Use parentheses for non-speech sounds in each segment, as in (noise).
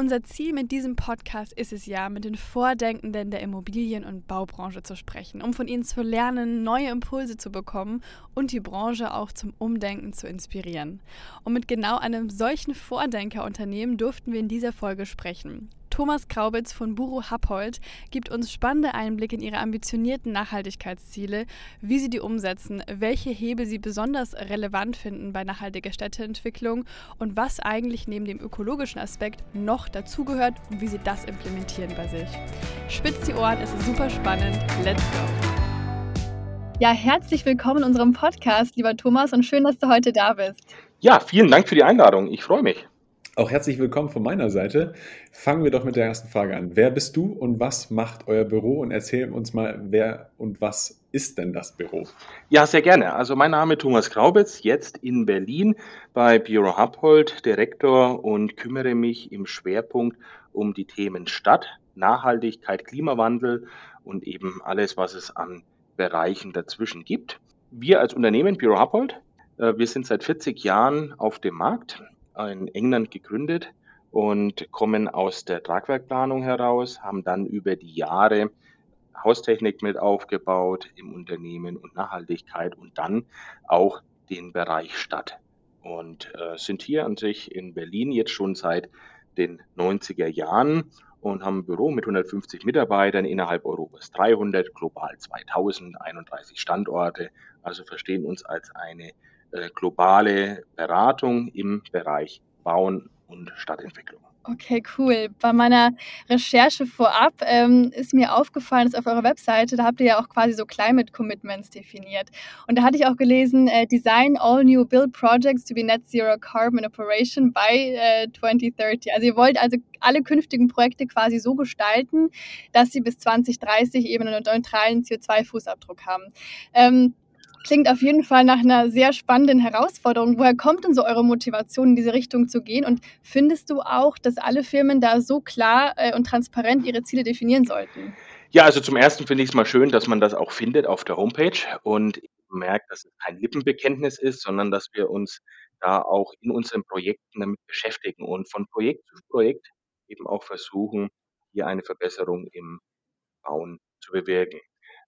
Unser Ziel mit diesem Podcast ist es ja, mit den Vordenkenden der Immobilien- und Baubranche zu sprechen, um von ihnen zu lernen, neue Impulse zu bekommen und die Branche auch zum Umdenken zu inspirieren. Und mit genau einem solchen Vordenkerunternehmen durften wir in dieser Folge sprechen. Thomas Kraubitz von Buro Happold gibt uns spannende Einblicke in ihre ambitionierten Nachhaltigkeitsziele, wie sie die umsetzen, welche Hebel sie besonders relevant finden bei nachhaltiger Städteentwicklung und was eigentlich neben dem ökologischen Aspekt noch dazugehört und wie sie das implementieren bei sich. Spitzt die Ohren, es ist super spannend. Let's go! Ja, herzlich willkommen in unserem Podcast, lieber Thomas, und schön, dass du heute da bist. Ja, vielen Dank für die Einladung. Ich freue mich. Auch herzlich willkommen von meiner Seite. Fangen wir doch mit der ersten Frage an. Wer bist du und was macht euer Büro? Und erzähl uns mal, wer und was ist denn das Büro? Ja, sehr gerne. Also mein Name ist Thomas Graubitz, jetzt in Berlin bei Büro Happold, Direktor und kümmere mich im Schwerpunkt um die Themen Stadt, Nachhaltigkeit, Klimawandel und eben alles, was es an Bereichen dazwischen gibt. Wir als Unternehmen Büro Happold, äh, wir sind seit 40 Jahren auf dem Markt in England gegründet und kommen aus der Tragwerkplanung heraus, haben dann über die Jahre Haustechnik mit aufgebaut im Unternehmen und Nachhaltigkeit und dann auch den Bereich Stadt. Und äh, sind hier an sich in Berlin jetzt schon seit den 90er Jahren und haben ein Büro mit 150 Mitarbeitern innerhalb Europas 300, global 2000, 31 Standorte. Also verstehen uns als eine globale Beratung im Bereich Bauen und Stadtentwicklung. Okay, cool. Bei meiner Recherche vorab ähm, ist mir aufgefallen, dass auf eurer Webseite, da habt ihr ja auch quasi so Climate Commitments definiert. Und da hatte ich auch gelesen, äh, Design all new build projects to be net zero carbon operation by äh, 2030. Also ihr wollt also alle künftigen Projekte quasi so gestalten, dass sie bis 2030 eben einen neutralen CO2-Fußabdruck haben. Ähm, Klingt auf jeden Fall nach einer sehr spannenden Herausforderung. Woher kommt denn so eure Motivation, in diese Richtung zu gehen? Und findest du auch, dass alle Firmen da so klar äh, und transparent ihre Ziele definieren sollten? Ja, also zum ersten finde ich es mal schön, dass man das auch findet auf der Homepage und merkt, dass es kein Lippenbekenntnis ist, sondern dass wir uns da auch in unseren Projekten damit beschäftigen und von Projekt zu Projekt eben auch versuchen, hier eine Verbesserung im Bauen zu bewirken.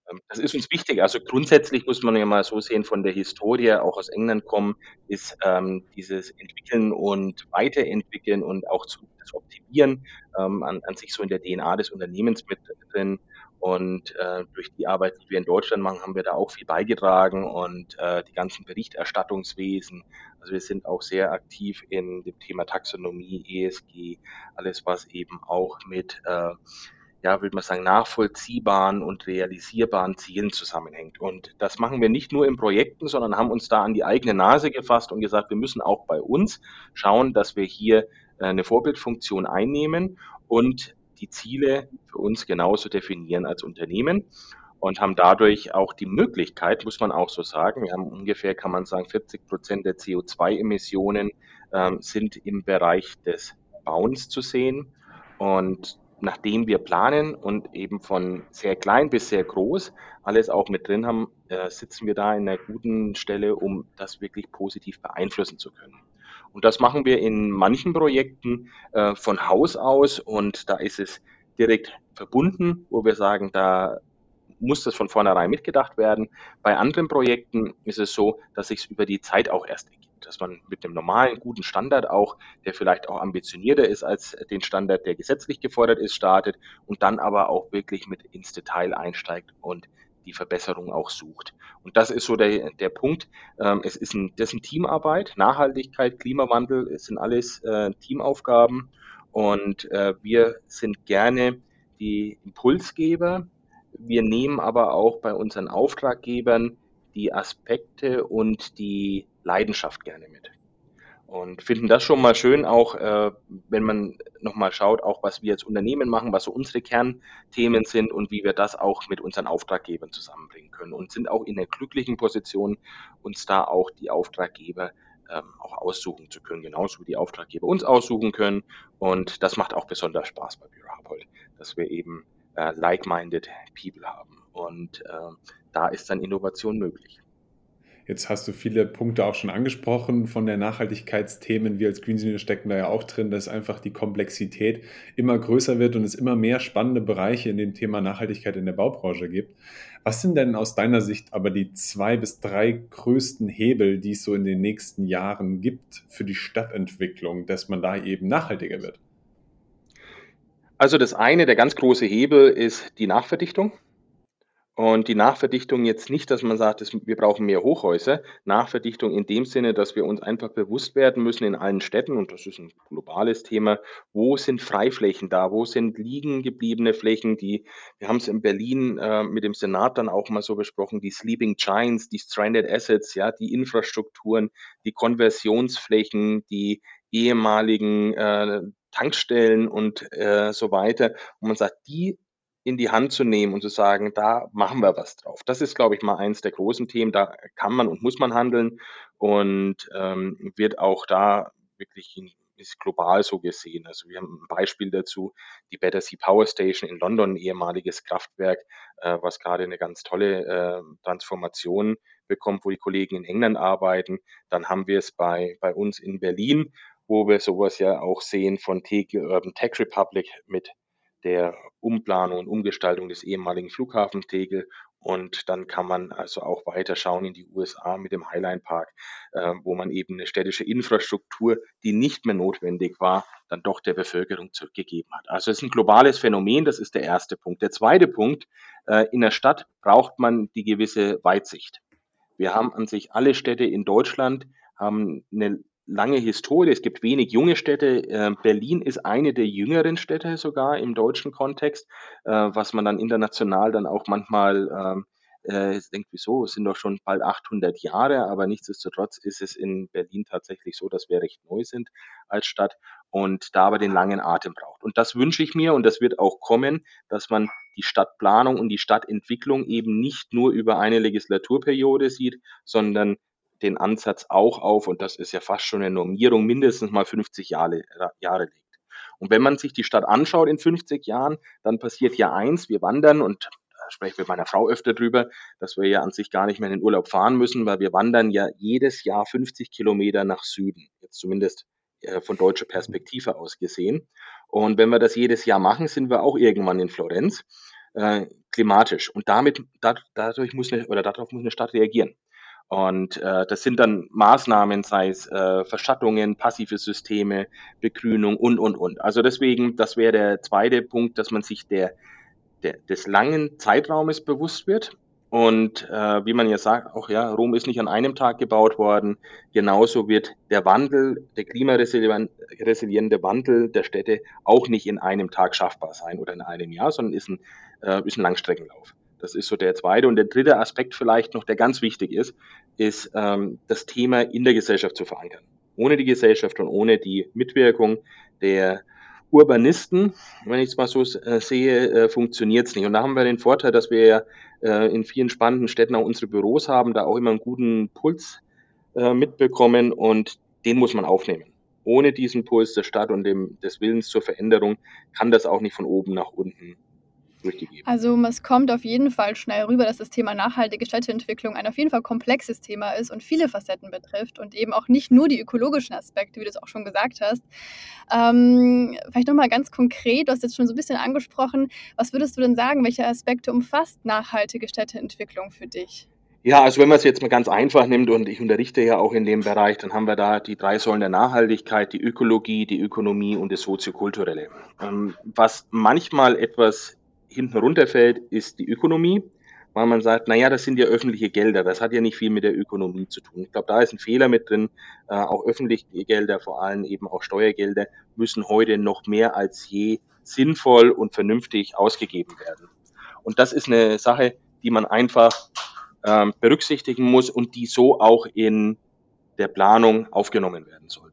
Ähm, das ist uns wichtig. Also grundsätzlich muss man ja mal so sehen, von der Historie, auch aus England kommen, ist ähm, dieses Entwickeln und Weiterentwickeln und auch zu, das Optimieren ähm, an, an sich so in der DNA des Unternehmens mit drin. Und äh, durch die Arbeit, die wir in Deutschland machen, haben wir da auch viel beigetragen und äh, die ganzen Berichterstattungswesen. Also wir sind auch sehr aktiv in dem Thema Taxonomie, ESG, alles was eben auch mit äh, ja, würde man sagen, nachvollziehbaren und realisierbaren Zielen zusammenhängt. Und das machen wir nicht nur in Projekten, sondern haben uns da an die eigene Nase gefasst und gesagt, wir müssen auch bei uns schauen, dass wir hier äh, eine Vorbildfunktion einnehmen und die Ziele für uns genauso definieren als Unternehmen und haben dadurch auch die Möglichkeit, muss man auch so sagen, wir haben ungefähr, kann man sagen, 40 Prozent der CO2-Emissionen ähm, sind im Bereich des Bauens zu sehen. Und nachdem wir planen und eben von sehr klein bis sehr groß alles auch mit drin haben, äh, sitzen wir da in einer guten Stelle, um das wirklich positiv beeinflussen zu können. Und das machen wir in manchen Projekten äh, von Haus aus und da ist es direkt verbunden, wo wir sagen, da muss das von vornherein mitgedacht werden. Bei anderen Projekten ist es so, dass sich es über die Zeit auch erst ergibt dass man mit einem normalen, guten Standard auch, der vielleicht auch ambitionierter ist als den Standard, der gesetzlich gefordert ist, startet und dann aber auch wirklich mit ins Detail einsteigt und die Verbesserung auch sucht. Und das ist so der, der Punkt. Ähm, es ist ein, das ist eine Teamarbeit, Nachhaltigkeit, Klimawandel, sind alles äh, Teamaufgaben und äh, wir sind gerne die Impulsgeber. Wir nehmen aber auch bei unseren Auftraggebern die Aspekte und die Leidenschaft gerne mit. und finden das schon mal schön, auch äh, wenn man nochmal schaut, auch was wir als Unternehmen machen, was so unsere Kernthemen sind und wie wir das auch mit unseren Auftraggebern zusammenbringen können und sind auch in der glücklichen Position, uns da auch die Auftraggeber ähm, auch aussuchen zu können, genauso wie die Auftraggeber uns aussuchen können. Und das macht auch besonders Spaß bei Büro Hapold, dass wir eben äh, like-minded People haben. Und äh, da ist dann Innovation möglich. Jetzt hast du viele Punkte auch schon angesprochen von der Nachhaltigkeitsthemen. Wir als Green Green stecken da ja auch drin, dass einfach die Komplexität immer größer wird und es immer mehr spannende Bereiche in dem Thema Nachhaltigkeit in der Baubranche gibt. Was sind denn aus deiner Sicht aber die zwei bis drei größten Hebel, die es so in den nächsten Jahren gibt für die Stadtentwicklung, dass man da eben nachhaltiger wird? Also das eine, der ganz große Hebel ist die Nachverdichtung. Und die Nachverdichtung jetzt nicht, dass man sagt, wir brauchen mehr Hochhäuser. Nachverdichtung in dem Sinne, dass wir uns einfach bewusst werden müssen in allen Städten, und das ist ein globales Thema, wo sind Freiflächen da, wo sind liegen gebliebene Flächen, die, wir haben es in Berlin äh, mit dem Senat dann auch mal so besprochen, die Sleeping Giants, die Stranded Assets, ja, die Infrastrukturen, die Konversionsflächen, die ehemaligen äh, Tankstellen und äh, so weiter. Und man sagt, die in die Hand zu nehmen und zu sagen, da machen wir was drauf. Das ist, glaube ich, mal eins der großen Themen. Da kann man und muss man handeln und ähm, wird auch da wirklich in, ist global so gesehen. Also wir haben ein Beispiel dazu, die Battersea Power Station in London, ein ehemaliges Kraftwerk, äh, was gerade eine ganz tolle äh, Transformation bekommt, wo die Kollegen in England arbeiten. Dann haben wir es bei, bei uns in Berlin, wo wir sowas ja auch sehen von Tegel Urban Tech Republic mit der Umplanung und Umgestaltung des ehemaligen Flughafens Tegel. Und dann kann man also auch weiter schauen in die USA mit dem Highline Park, äh, wo man eben eine städtische Infrastruktur, die nicht mehr notwendig war, dann doch der Bevölkerung zurückgegeben hat. Also es ist ein globales Phänomen, das ist der erste Punkt. Der zweite Punkt, äh, in der Stadt braucht man die gewisse Weitsicht. Wir haben an sich alle Städte in Deutschland haben eine lange Historie. Es gibt wenig junge Städte. Äh, Berlin ist eine der jüngeren Städte sogar im deutschen Kontext, äh, was man dann international dann auch manchmal ähm, äh, denkt, wieso, es sind doch schon bald 800 Jahre, aber nichtsdestotrotz ist es in Berlin tatsächlich so, dass wir recht neu sind als Stadt und da aber den langen Atem braucht. Und das wünsche ich mir und das wird auch kommen, dass man die Stadtplanung und die Stadtentwicklung eben nicht nur über eine Legislaturperiode sieht, sondern den Ansatz auch auf, und das ist ja fast schon eine Normierung, mindestens mal 50 Jahre, Jahre legt. Und wenn man sich die Stadt anschaut in 50 Jahren, dann passiert ja eins, wir wandern und da spreche ich mit meiner Frau öfter drüber, dass wir ja an sich gar nicht mehr in den Urlaub fahren müssen, weil wir wandern ja jedes Jahr 50 Kilometer nach Süden, jetzt zumindest äh, von deutscher Perspektive aus gesehen. Und wenn wir das jedes Jahr machen, sind wir auch irgendwann in Florenz äh, klimatisch. Und damit, da, dadurch muss eine, oder darauf muss eine Stadt reagieren. Und äh, das sind dann Maßnahmen, sei es äh, Verschattungen, passive Systeme, Begrünung und, und, und. Also deswegen, das wäre der zweite Punkt, dass man sich der, der, des langen Zeitraumes bewusst wird. Und äh, wie man ja sagt, auch ja, Rom ist nicht an einem Tag gebaut worden. Genauso wird der Wandel, der klimaresiliente Wandel der Städte auch nicht in einem Tag schaffbar sein oder in einem Jahr, sondern ist ein, äh, ist ein Langstreckenlauf. Das ist so der zweite. Und der dritte Aspekt vielleicht noch, der ganz wichtig ist, ist ähm, das Thema in der Gesellschaft zu verankern. Ohne die Gesellschaft und ohne die Mitwirkung der Urbanisten, wenn ich es mal so äh, sehe, äh, funktioniert es nicht. Und da haben wir den Vorteil, dass wir ja äh, in vielen spannenden Städten auch unsere Büros haben, da auch immer einen guten Puls äh, mitbekommen und den muss man aufnehmen. Ohne diesen Puls der Stadt und dem, des Willens zur Veränderung kann das auch nicht von oben nach unten durchgegeben. Also es kommt auf jeden Fall schnell rüber, dass das Thema nachhaltige Städteentwicklung ein auf jeden Fall komplexes Thema ist und viele Facetten betrifft und eben auch nicht nur die ökologischen Aspekte, wie du es auch schon gesagt hast. Ähm, vielleicht nochmal ganz konkret, du hast jetzt schon so ein bisschen angesprochen, was würdest du denn sagen, welche Aspekte umfasst nachhaltige Städteentwicklung für dich? Ja, also wenn man es jetzt mal ganz einfach nimmt und ich unterrichte ja auch in dem Bereich, dann haben wir da die drei Säulen der Nachhaltigkeit, die Ökologie, die Ökonomie und das Soziokulturelle. Ähm, was manchmal etwas hinten runterfällt, ist die Ökonomie, weil man sagt, naja, das sind ja öffentliche Gelder, das hat ja nicht viel mit der Ökonomie zu tun. Ich glaube, da ist ein Fehler mit drin. Äh, auch öffentliche Gelder, vor allem eben auch Steuergelder, müssen heute noch mehr als je sinnvoll und vernünftig ausgegeben werden. Und das ist eine Sache, die man einfach ähm, berücksichtigen muss und die so auch in der Planung aufgenommen werden sollte.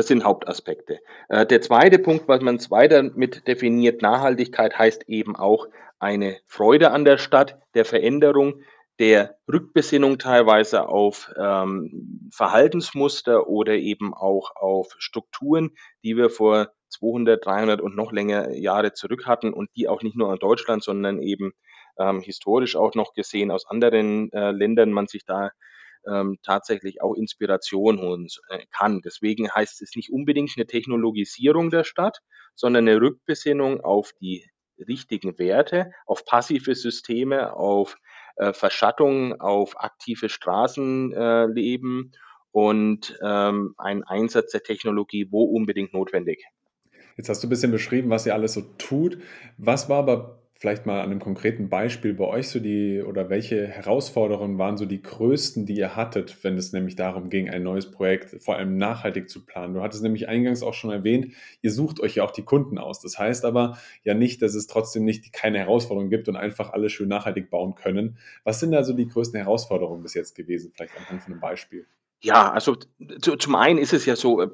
Das sind Hauptaspekte. Äh, der zweite Punkt, was man weiter mit definiert, Nachhaltigkeit heißt eben auch eine Freude an der Stadt, der Veränderung, der Rückbesinnung teilweise auf ähm, Verhaltensmuster oder eben auch auf Strukturen, die wir vor 200, 300 und noch länger Jahre zurück hatten und die auch nicht nur in Deutschland, sondern eben ähm, historisch auch noch gesehen aus anderen äh, Ländern man sich da ähm, tatsächlich auch Inspiration holen äh, kann. Deswegen heißt es nicht unbedingt eine Technologisierung der Stadt, sondern eine Rückbesinnung auf die richtigen Werte, auf passive Systeme, auf äh, Verschattung, auf aktive Straßenleben äh, und ähm, ein Einsatz der Technologie, wo unbedingt notwendig. Jetzt hast du ein bisschen beschrieben, was ihr alles so tut. Was war aber vielleicht mal an einem konkreten Beispiel bei euch so die oder welche Herausforderungen waren so die größten, die ihr hattet, wenn es nämlich darum ging, ein neues Projekt vor allem nachhaltig zu planen? Du hattest nämlich eingangs auch schon erwähnt, ihr sucht euch ja auch die Kunden aus. Das heißt aber ja nicht, dass es trotzdem nicht keine Herausforderungen gibt und einfach alle schön nachhaltig bauen können. Was sind also die größten Herausforderungen bis jetzt gewesen? Vielleicht anhand von einem Beispiel. Ja, also zum einen ist es ja so, äh,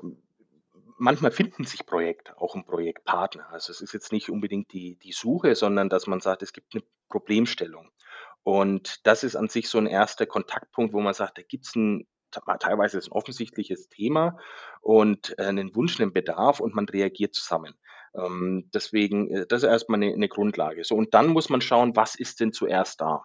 manchmal finden sich Projekte, auch ein Projektpartner. Also es ist jetzt nicht unbedingt die, die Suche, sondern dass man sagt, es gibt eine Problemstellung. Und das ist an sich so ein erster Kontaktpunkt, wo man sagt, da gibt es ein teilweise ein offensichtliches Thema und äh, einen Wunsch, einen Bedarf und man reagiert zusammen. Ähm, deswegen, äh, das ist erstmal eine, eine Grundlage. So, und dann muss man schauen, was ist denn zuerst da?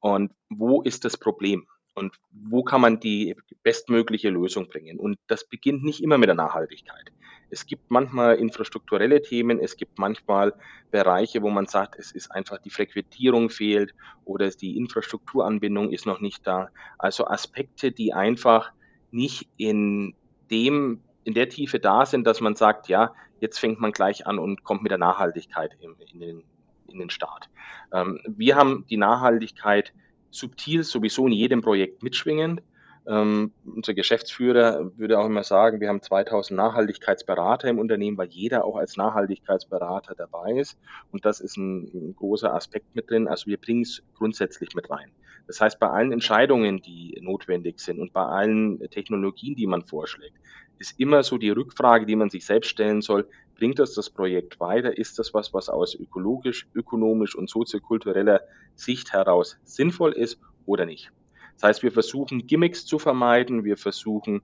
Und wo ist das Problem? Und wo kann man die bestmögliche Lösung bringen. Und das beginnt nicht immer mit der Nachhaltigkeit. Es gibt manchmal infrastrukturelle Themen, es gibt manchmal Bereiche, wo man sagt, es ist einfach die Frequentierung fehlt oder die Infrastrukturanbindung ist noch nicht da. Also Aspekte, die einfach nicht in dem in der Tiefe da sind, dass man sagt, ja, jetzt fängt man gleich an und kommt mit der Nachhaltigkeit in, in den, in den Start. Ähm, wir haben die Nachhaltigkeit subtil sowieso in jedem Projekt mitschwingend. Ähm, unser Geschäftsführer würde auch immer sagen, wir haben 2000 Nachhaltigkeitsberater im Unternehmen, weil jeder auch als Nachhaltigkeitsberater dabei ist. Und das ist ein, ein großer Aspekt mit drin. Also wir bringen es grundsätzlich mit rein. Das heißt, bei allen Entscheidungen, die notwendig sind und bei allen Technologien, die man vorschlägt, ist immer so die Rückfrage, die man sich selbst stellen soll, bringt das das Projekt weiter? Ist das was, was aus ökologisch, ökonomisch und soziokultureller Sicht heraus sinnvoll ist oder nicht? Das heißt, wir versuchen Gimmicks zu vermeiden, wir versuchen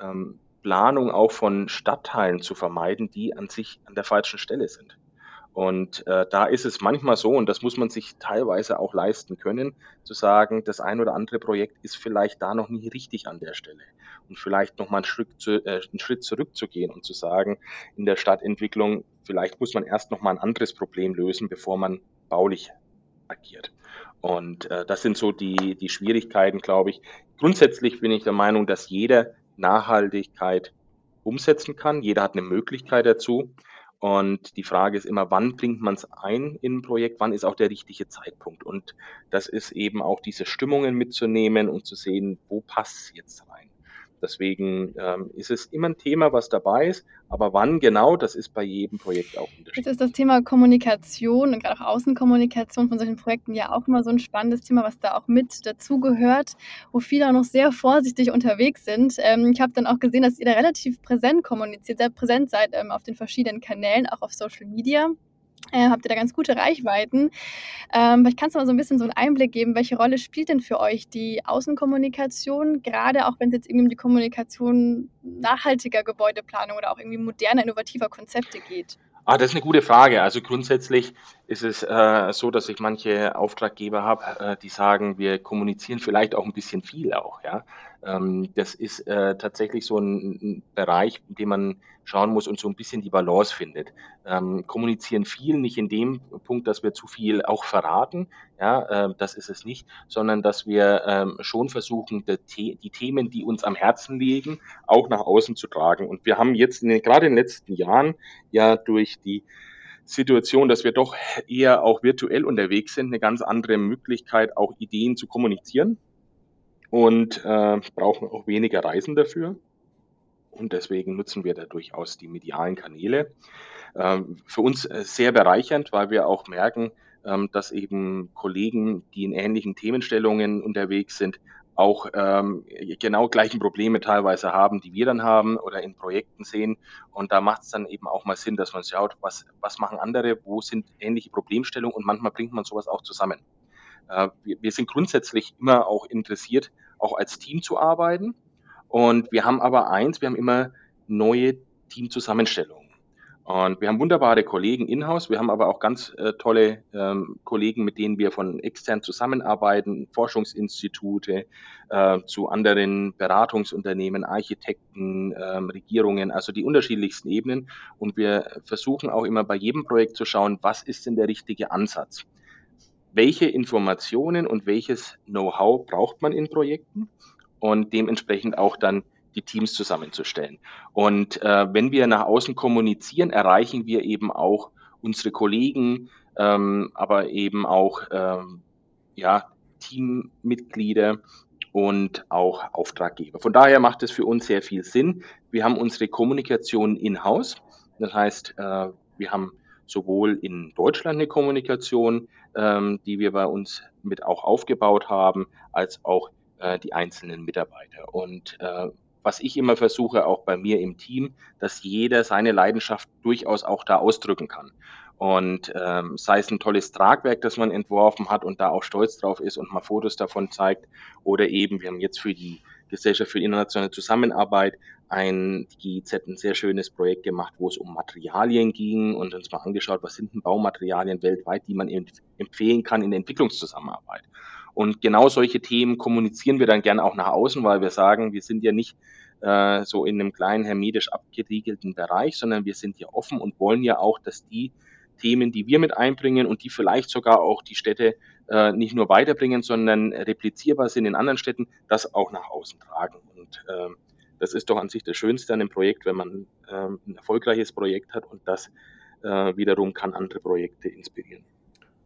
ähm, Planung auch von Stadtteilen zu vermeiden, die an sich an der falschen Stelle sind. Und äh, da ist es manchmal so, und das muss man sich teilweise auch leisten können, zu sagen, das ein oder andere Projekt ist vielleicht da noch nie richtig an der Stelle. Und vielleicht nochmal einen, Schritt äh, einen Schritt zurückzugehen und zu sagen, in der Stadtentwicklung, vielleicht muss man erst nochmal ein anderes Problem lösen, bevor man baulich agiert. Und äh, das sind so die, die Schwierigkeiten, glaube ich. Grundsätzlich bin ich der Meinung, dass jeder Nachhaltigkeit umsetzen kann. Jeder hat eine Möglichkeit dazu. Und die Frage ist immer, wann bringt man es ein in ein Projekt, wann ist auch der richtige Zeitpunkt? Und das ist eben auch diese Stimmungen mitzunehmen und zu sehen, wo passt es jetzt rein. Deswegen ähm, ist es immer ein Thema, was dabei ist, aber wann genau, das ist bei jedem Projekt auch unterschiedlich. Jetzt ist das Thema Kommunikation und gerade auch Außenkommunikation von solchen Projekten ja auch immer so ein spannendes Thema, was da auch mit dazugehört, wo viele auch noch sehr vorsichtig unterwegs sind. Ähm, ich habe dann auch gesehen, dass ihr da relativ präsent kommuniziert, sehr präsent seid ähm, auf den verschiedenen Kanälen, auch auf Social Media äh, habt ihr da ganz gute Reichweiten. Ähm, vielleicht kannst du mal so ein bisschen so einen Einblick geben, welche Rolle spielt denn für euch die Außenkommunikation, gerade auch wenn es jetzt irgendwie um die Kommunikation nachhaltiger Gebäudeplanung oder auch irgendwie moderner, innovativer Konzepte geht? Ah, das ist eine gute Frage. Also grundsätzlich ist es äh, so, dass ich manche Auftraggeber habe, äh, die sagen, wir kommunizieren vielleicht auch ein bisschen viel auch. Ja, ähm, das ist äh, tatsächlich so ein, ein, Bereich, in dem man schauen muss und so ein bisschen die Balance findet. Ähm, kommunizieren viel, nicht in dem Punkt, dass wir zu viel auch verraten. Ja, äh, das ist es nicht, sondern dass wir ähm, schon versuchen, die, die, Themen, die uns am Herzen liegen, auch nach außen zu tragen. Und wir haben jetzt in den, gerade in den letzten Jahren ja durch die Situation, dass wir doch eher auch virtuell unterwegs sind, eine ganz andere Möglichkeit, auch Ideen zu kommunizieren und äh, brauchen auch weniger Reisen dafür. Und deswegen nutzen wir da durchaus die medialen Kanäle. Ähm, für uns äh, sehr bereichernd, weil wir auch merken, ähm, dass eben Kollegen, die in ähnlichen Themenstellungen unterwegs sind, auch ähm, genau gleichen Probleme teilweise haben, die wir dann haben oder in Projekten sehen. Und da macht es dann eben auch mal Sinn, dass man schaut, was, was machen andere, wo sind ähnliche Problemstellungen und manchmal bringt man sowas auch zusammen. Äh, wir, wir sind grundsätzlich immer auch interessiert, auch als Team zu arbeiten. Und wir haben aber eins, wir haben immer neue Teamzusammenstellungen. Und wir haben wunderbare Kollegen in-house, wir haben aber auch ganz äh, tolle ähm, Kollegen, mit denen wir von extern zusammenarbeiten, Forschungsinstitute, äh, zu anderen Beratungsunternehmen, Architekten, ähm, Regierungen, also die unterschiedlichsten Ebenen. Und wir versuchen auch immer bei jedem Projekt zu schauen, was ist denn der richtige Ansatz? Welche Informationen und welches Know-how braucht man in Projekten? Und dementsprechend auch dann die Teams zusammenzustellen. Und äh, wenn wir nach außen kommunizieren, erreichen wir eben auch unsere Kollegen, ähm, aber eben auch ähm, ja, Teammitglieder und auch Auftraggeber. Von daher macht es für uns sehr viel Sinn. Wir haben unsere Kommunikation in-house. Das heißt, äh, wir haben sowohl in Deutschland eine Kommunikation, ähm, die wir bei uns mit auch aufgebaut haben, als auch äh, die einzelnen Mitarbeiter. Und äh, was ich immer versuche, auch bei mir im Team, dass jeder seine Leidenschaft durchaus auch da ausdrücken kann. Und ähm, sei es ein tolles Tragwerk, das man entworfen hat und da auch stolz drauf ist und mal Fotos davon zeigt, oder eben, wir haben jetzt für die Gesellschaft für internationale Zusammenarbeit ein GIZ ein sehr schönes Projekt gemacht, wo es um Materialien ging und uns mal angeschaut, was sind denn Baumaterialien weltweit, die man empfehlen kann in der Entwicklungszusammenarbeit. Und genau solche Themen kommunizieren wir dann gerne auch nach außen, weil wir sagen, wir sind ja nicht äh, so in einem kleinen hermetisch abgeriegelten Bereich, sondern wir sind ja offen und wollen ja auch, dass die Themen, die wir mit einbringen und die vielleicht sogar auch die Städte äh, nicht nur weiterbringen, sondern replizierbar sind in anderen Städten, das auch nach außen tragen. Und äh, das ist doch an sich das Schönste an dem Projekt, wenn man äh, ein erfolgreiches Projekt hat und das äh, wiederum kann andere Projekte inspirieren.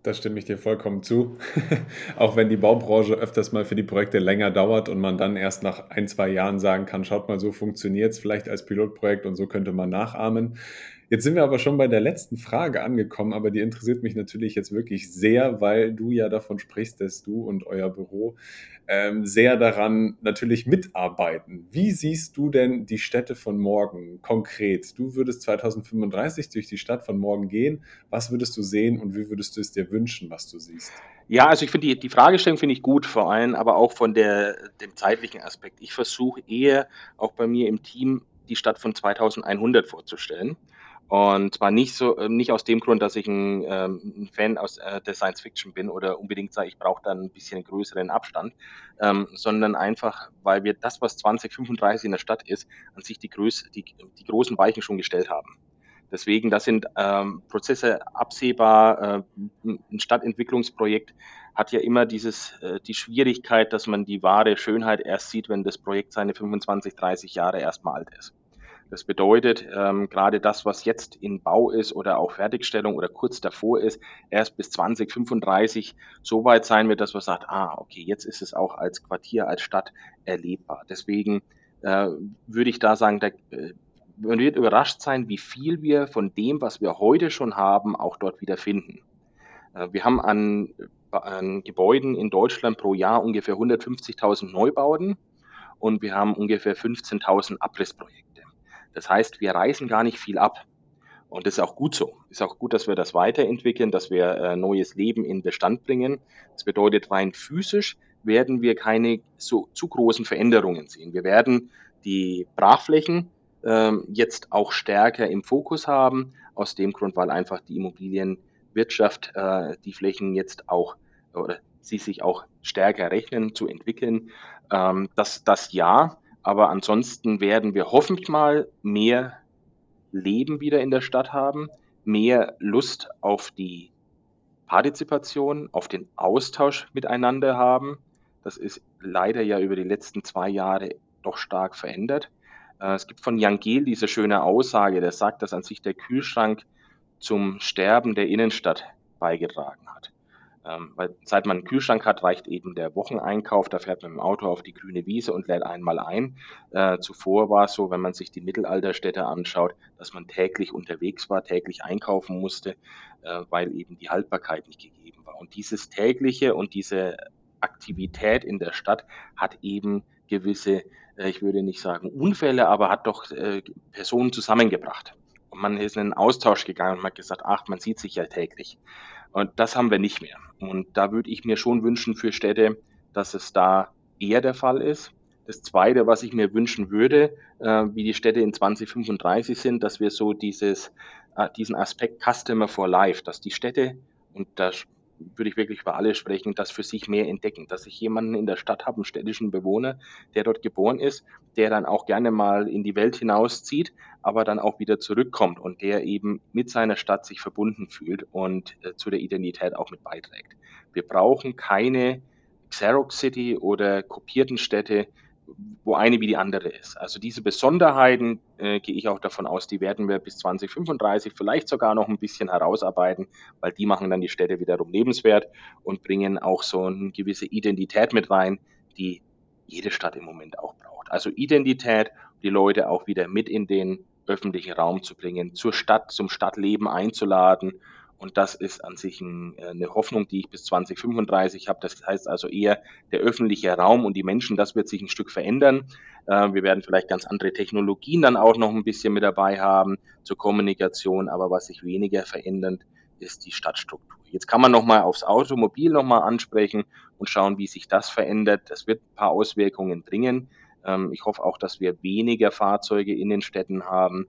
Da stimme ich dir vollkommen zu. (laughs) Auch wenn die Baubranche öfters mal für die Projekte länger dauert und man dann erst nach ein, zwei Jahren sagen kann, schaut mal, so funktioniert es vielleicht als Pilotprojekt und so könnte man nachahmen. Jetzt sind wir aber schon bei der letzten Frage angekommen, aber die interessiert mich natürlich jetzt wirklich sehr, weil du ja davon sprichst, dass du und euer Büro ähm, sehr daran natürlich mitarbeiten. Wie siehst du denn die Städte von morgen konkret? Du würdest 2035 durch die Stadt von morgen gehen. Was würdest du sehen und wie würdest du es dir wünschen, was du siehst? Ja, also ich finde die, die Fragestellung finde ich gut, vor allem aber auch von der, dem zeitlichen Aspekt. Ich versuche eher auch bei mir im Team die Stadt von 2100 vorzustellen. Und zwar nicht so, äh, nicht aus dem Grund, dass ich ein, ähm, Fan aus äh, der Science Fiction bin oder unbedingt sage, ich brauche da ein bisschen größeren Abstand, ähm, sondern einfach, weil wir das, was 2035 in der Stadt ist, an sich die, Größe, die, die großen Weichen schon gestellt haben. Deswegen, das sind ähm, Prozesse absehbar. Äh, ein Stadtentwicklungsprojekt hat ja immer dieses, äh, die Schwierigkeit, dass man die wahre Schönheit erst sieht, wenn das Projekt seine 25, 30 Jahre erstmal alt ist. Das bedeutet, ähm, gerade das, was jetzt in Bau ist oder auch Fertigstellung oder kurz davor ist, erst bis 2035 so weit sein wird, dass man sagt, ah, okay, jetzt ist es auch als Quartier, als Stadt erlebbar. Deswegen äh, würde ich da sagen, da, äh, man wird überrascht sein, wie viel wir von dem, was wir heute schon haben, auch dort wieder finden. Äh, wir haben an, an Gebäuden in Deutschland pro Jahr ungefähr 150.000 Neubauten und wir haben ungefähr 15.000 Abrissprojekte. Das heißt, wir reißen gar nicht viel ab. Und das ist auch gut so. Ist auch gut, dass wir das weiterentwickeln, dass wir äh, neues Leben in Bestand bringen. Das bedeutet, rein physisch werden wir keine so zu großen Veränderungen sehen. Wir werden die Brachflächen äh, jetzt auch stärker im Fokus haben, aus dem Grund, weil einfach die Immobilienwirtschaft äh, die Flächen jetzt auch oder sie sich auch stärker rechnen zu entwickeln. Ähm, das, das ja, aber ansonsten werden wir hoffentlich mal mehr Leben wieder in der Stadt haben, mehr Lust auf die Partizipation, auf den Austausch miteinander haben. Das ist leider ja über die letzten zwei Jahre doch stark verändert. Äh, es gibt von Jan Gehl diese schöne Aussage, der sagt, dass an sich der Kühlschrank zum Sterben der Innenstadt beigetragen hat. Ähm, weil seit man einen Kühlschrank hat, reicht eben der Wocheneinkauf. Da fährt man dem Auto auf die grüne Wiese und lädt einmal ein. Äh, zuvor war es so, wenn man sich die Mittelalterstädte anschaut, dass man täglich unterwegs war, täglich einkaufen musste, äh, weil eben die Haltbarkeit nicht gegeben war. Und dieses tägliche und diese Aktivität in der Stadt hat eben gewisse, äh, ich würde nicht sagen Unfälle, aber hat doch äh, Personen zusammengebracht. Und man ist in einen Austausch gegangen und hat gesagt, ach, man sieht sich ja täglich. Und das haben wir nicht mehr. Und da würde ich mir schon wünschen für Städte, dass es da eher der Fall ist. Das Zweite, was ich mir wünschen würde, äh, wie die Städte in 2035 sind, dass wir so dieses, äh, diesen Aspekt Customer for Life, dass die Städte, und da würde ich wirklich über alle sprechen, das für sich mehr entdecken, dass ich jemanden in der Stadt habe, einen städtischen Bewohner, der dort geboren ist, der dann auch gerne mal in die Welt hinauszieht, aber dann auch wieder zurückkommt und der eben mit seiner Stadt sich verbunden fühlt und äh, zu der Identität auch mit beiträgt. Wir brauchen keine Xerox City oder kopierten Städte, wo eine wie die andere ist. Also diese Besonderheiten äh, gehe ich auch davon aus, die werden wir bis 2035 vielleicht sogar noch ein bisschen herausarbeiten, weil die machen dann die Städte wiederum lebenswert und bringen auch so eine gewisse Identität mit rein, die jede Stadt im Moment auch braucht. Also Identität, die Leute auch wieder mit in den öffentlichen Raum zu bringen, zur Stadt, zum Stadtleben einzuladen und das ist an sich ein, äh, eine Hoffnung, die ich bis 2035 habe. Das heißt also eher der öffentliche Raum und die Menschen, das wird sich ein Stück verändern. Äh, wir werden vielleicht ganz andere Technologien dann auch noch ein bisschen mit dabei haben zur Kommunikation, aber was sich weniger verändert, ist die Stadtstruktur. Jetzt kann man nochmal aufs Automobil nochmal ansprechen und schauen, wie sich das verändert. Das wird ein paar Auswirkungen bringen. Ähm, ich hoffe auch, dass wir weniger Fahrzeuge in den Städten haben,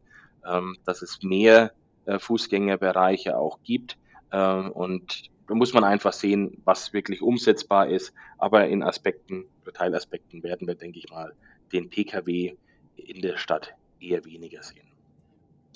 ähm, dass es mehr äh, Fußgängerbereiche auch gibt. Ähm, und da muss man einfach sehen, was wirklich umsetzbar ist. Aber in Aspekten, Teilaspekten werden wir, denke ich mal, den Pkw in der Stadt eher weniger sehen.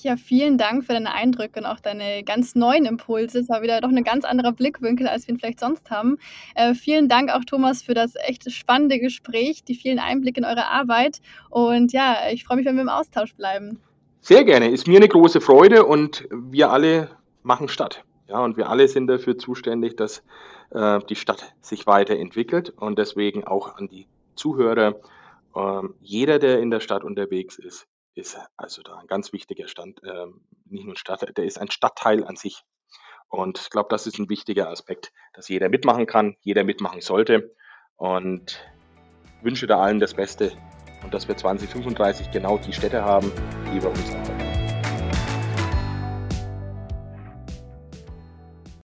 Ja, vielen Dank für deine Eindrücke und auch deine ganz neuen Impulse. Es war wieder doch ein ganz anderer Blickwinkel, als wir ihn vielleicht sonst haben. Äh, vielen Dank auch, Thomas, für das echt spannende Gespräch, die vielen Einblicke in eure Arbeit. Und ja, ich freue mich, wenn wir im Austausch bleiben. Sehr gerne. Ist mir eine große Freude und wir alle machen Stadt. Ja, und wir alle sind dafür zuständig, dass äh, die Stadt sich weiterentwickelt und deswegen auch an die Zuhörer. Äh, jeder, der in der Stadt unterwegs ist, ist also da ein ganz wichtiger Stand, äh, nicht nur Stadt, der ist ein Stadtteil an sich. Und ich glaube, das ist ein wichtiger Aspekt, dass jeder mitmachen kann, jeder mitmachen sollte. Und wünsche da allen das Beste und dass wir 2035 genau die Städte haben, die wir uns arbeiten.